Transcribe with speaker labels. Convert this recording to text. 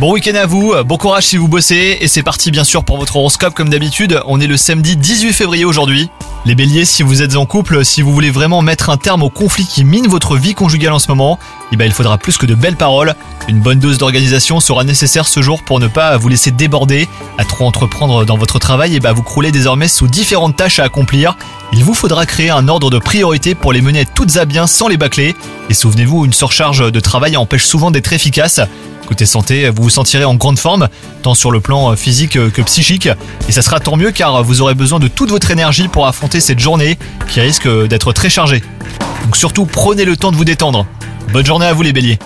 Speaker 1: Bon week-end à vous, bon courage si vous bossez, et c'est parti bien sûr pour votre horoscope comme d'habitude, on est le samedi 18 février aujourd'hui. Les béliers, si vous êtes en couple, si vous voulez vraiment mettre un terme au conflit qui mine votre vie conjugale en ce moment, eh ben il faudra plus que de belles paroles. Une bonne dose d'organisation sera nécessaire ce jour pour ne pas vous laisser déborder, à trop entreprendre dans votre travail, et ben vous croulez désormais sous différentes tâches à accomplir. Il vous faudra créer un ordre de priorité pour les mener toutes à bien sans les bâcler. Et souvenez-vous, une surcharge de travail empêche souvent d'être efficace. Côté santé, vous vous sentirez en grande forme, tant sur le plan physique que psychique. Et ça sera tant mieux car vous aurez besoin de toute votre énergie pour affronter cette journée qui risque d'être très chargée. Donc surtout, prenez le temps de vous détendre. Bonne journée à vous les béliers